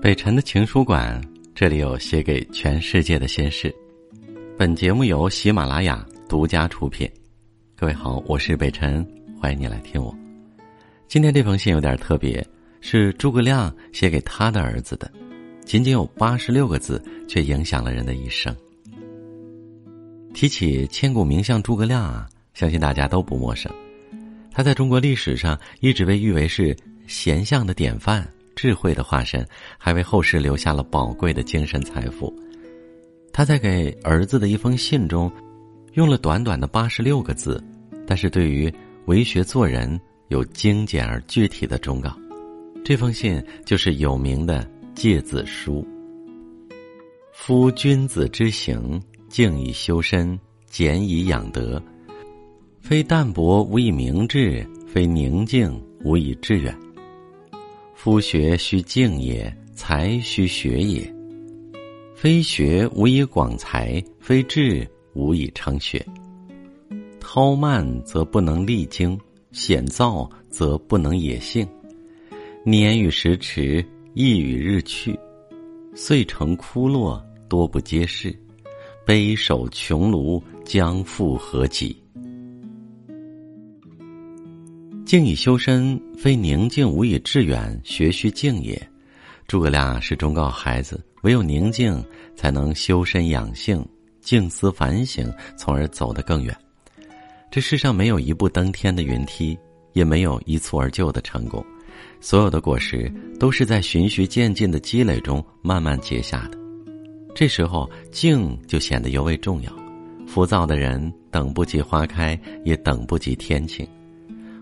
北辰的情书馆，这里有写给全世界的心事。本节目由喜马拉雅独家出品。各位好，我是北辰，欢迎你来听我。今天这封信有点特别，是诸葛亮写给他的儿子的，仅仅有八十六个字，却影响了人的一生。提起千古名相诸葛亮啊，相信大家都不陌生。他在中国历史上一直被誉为是贤相的典范。智慧的化身，还为后世留下了宝贵的精神财富。他在给儿子的一封信中，用了短短的八十六个字，但是对于为学做人有精简而具体的忠告。这封信就是有名的《诫子书》。夫君子之行，静以修身，俭以养德，非淡泊无以明志，非宁静无以致远。夫学须静也，才须学也。非学无以广才，非志无以成学。韬慢则不能励精，险躁则不能野性。年与时驰，意与日去，遂成枯落，多不接世。悲守穷庐，将复何及？静以修身，非宁静无以致远。学须静也。诸葛亮是忠告孩子：唯有宁静，才能修身养性、静思反省，从而走得更远。这世上没有一步登天的云梯，也没有一蹴而就的成功。所有的果实都是在循序渐进的积累中慢慢结下的。这时候，静就显得尤为重要。浮躁的人等不及花开，也等不及天晴。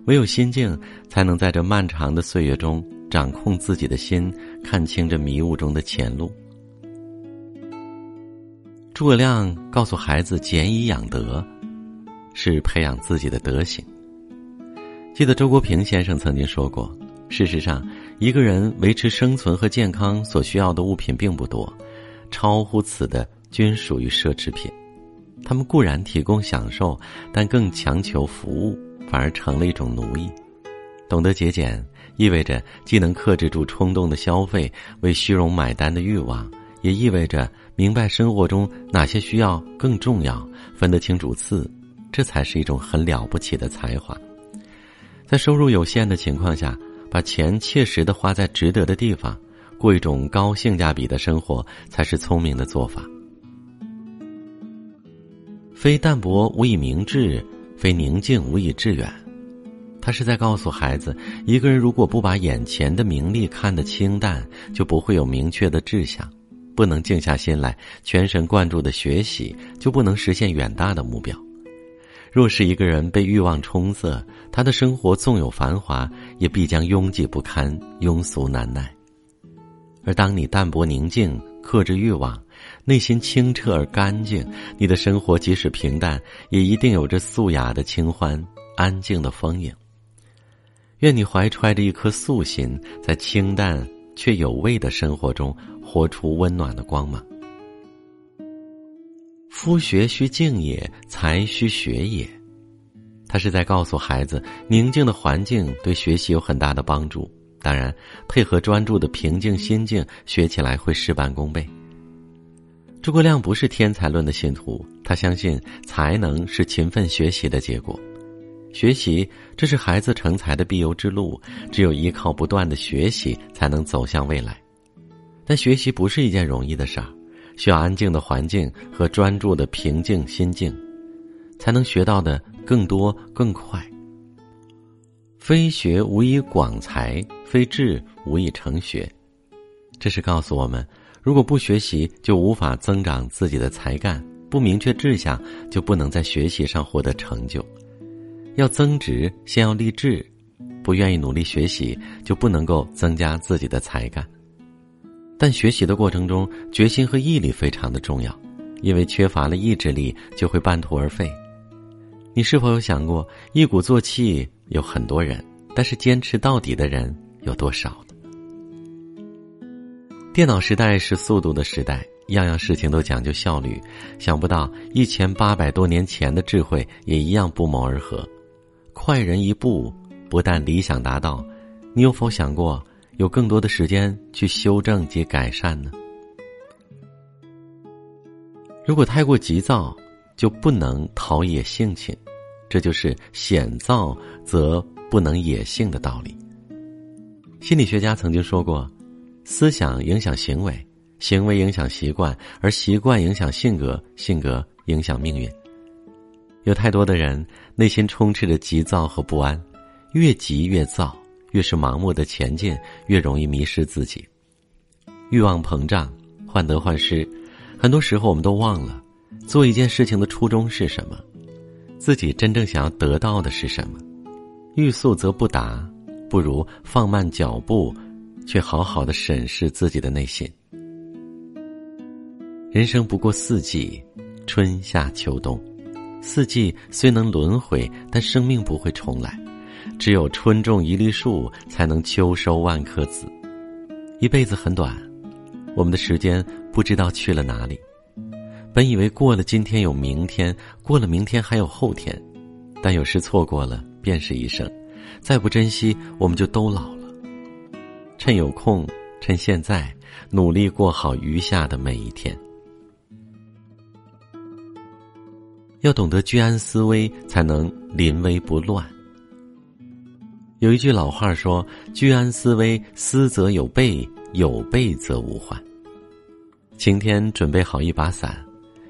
唯有心静，才能在这漫长的岁月中掌控自己的心，看清这迷雾中的前路。诸葛亮告诉孩子：“俭以养德，是培养自己的德行。”记得周国平先生曾经说过：“事实上，一个人维持生存和健康所需要的物品并不多，超乎此的均属于奢侈品。他们固然提供享受，但更强求服务。”反而成了一种奴役。懂得节俭，意味着既能克制住冲动的消费、为虚荣买单的欲望，也意味着明白生活中哪些需要更重要，分得清主次。这才是一种很了不起的才华。在收入有限的情况下，把钱切实的花在值得的地方，过一种高性价比的生活，才是聪明的做法。非淡泊无以明志。非宁静无以致远，他是在告诉孩子：一个人如果不把眼前的名利看得清淡，就不会有明确的志向；不能静下心来全神贯注的学习，就不能实现远大的目标。若是一个人被欲望冲塞，他的生活纵有繁华，也必将拥挤不堪、庸俗难耐。而当你淡泊宁静，克制欲望。内心清澈而干净，你的生活即使平淡，也一定有着素雅的清欢、安静的丰盈。愿你怀揣着一颗素心，在清淡却有味的生活中，活出温暖的光芒。夫学须静也，才须学也。他是在告诉孩子，宁静的环境对学习有很大的帮助。当然，配合专注的平静心境，学起来会事半功倍。诸葛亮不是天才论的信徒，他相信才能是勤奋学习的结果。学习，这是孩子成才的必由之路。只有依靠不断的学习，才能走向未来。但学习不是一件容易的事儿，需要安静的环境和专注的平静心境，才能学到的更多更快。非学无以广才，非志无以成学。这是告诉我们。如果不学习，就无法增长自己的才干；不明确志向，就不能在学习上获得成就。要增值，先要立志。不愿意努力学习，就不能够增加自己的才干。但学习的过程中，决心和毅力非常的重要，因为缺乏了意志力，就会半途而废。你是否有想过，一鼓作气有很多人，但是坚持到底的人有多少呢？电脑时代是速度的时代，样样事情都讲究效率，想不到一千八百多年前的智慧也一样不谋而合。快人一步，不但理想达到，你有否想过有更多的时间去修正及改善呢？如果太过急躁，就不能陶冶性情，这就是险躁则不能野性的道理。心理学家曾经说过，思想影响行为。行为影响习惯，而习惯影响性格，性格影响命运。有太多的人内心充斥着急躁和不安，越急越躁，越是盲目的前进，越容易迷失自己。欲望膨胀，患得患失，很多时候我们都忘了做一件事情的初衷是什么，自己真正想要得到的是什么。欲速则不达，不如放慢脚步，去好好的审视自己的内心。人生不过四季，春夏秋冬。四季虽能轮回，但生命不会重来。只有春种一粒树，才能秋收万颗子。一辈子很短，我们的时间不知道去了哪里。本以为过了今天有明天，过了明天还有后天，但有时错过了便是一生。再不珍惜，我们就都老了。趁有空，趁现在，努力过好余下的每一天。要懂得居安思危，才能临危不乱。有一句老话说：“居安思危，思则有备，有备则无患。”晴天准备好一把伞，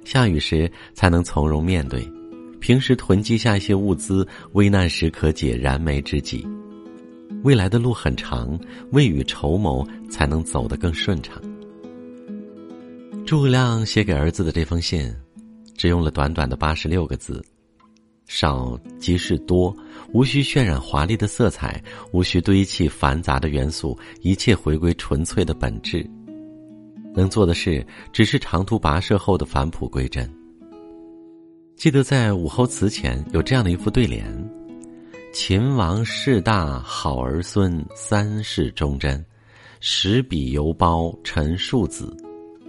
下雨时才能从容面对；平时囤积下一些物资，危难时可解燃眉之急。未来的路很长，未雨绸缪才能走得更顺畅。诸葛亮写给儿子的这封信。只用了短短的八十六个字，少即是多，无需渲染华丽的色彩，无需堆砌繁杂的元素，一切回归纯粹的本质。能做的事，只是长途跋涉后的返璞归真。记得在武侯祠前有这样的一副对联：“秦王势大，好儿孙三世忠贞，十笔犹包陈庶子。”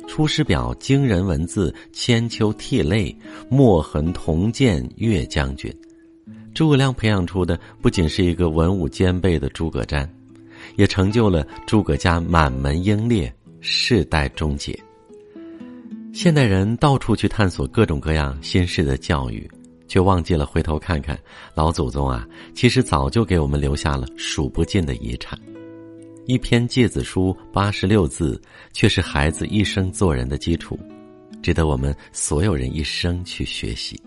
《出师表》惊人文字，千秋涕泪，墨痕铜剑岳将军。诸葛亮培养出的不仅是一个文武兼备的诸葛瞻，也成就了诸葛家满门英烈，世代终结。现代人到处去探索各种各样新式的教育，却忘记了回头看看老祖宗啊，其实早就给我们留下了数不尽的遗产。一篇诫子书八十六字，却是孩子一生做人的基础，值得我们所有人一生去学习。